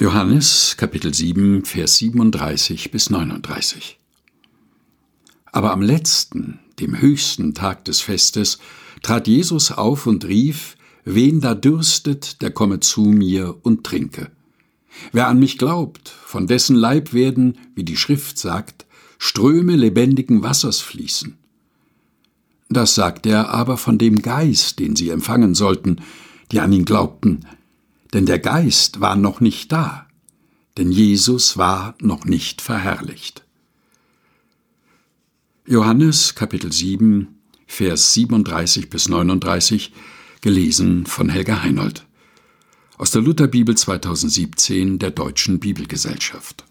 Johannes Kapitel 7 Vers 37 bis 39 Aber am letzten, dem höchsten Tag des Festes, trat Jesus auf und rief, Wen da dürstet, der komme zu mir und trinke. Wer an mich glaubt, von dessen Leib werden, wie die Schrift sagt, Ströme lebendigen Wassers fließen. Das sagt er aber von dem Geist, den sie empfangen sollten, die an ihn glaubten, denn der Geist war noch nicht da, denn Jesus war noch nicht verherrlicht. Johannes Kapitel 7, Vers 37 bis 39, gelesen von Helga Heinold. Aus der Lutherbibel 2017 der Deutschen Bibelgesellschaft.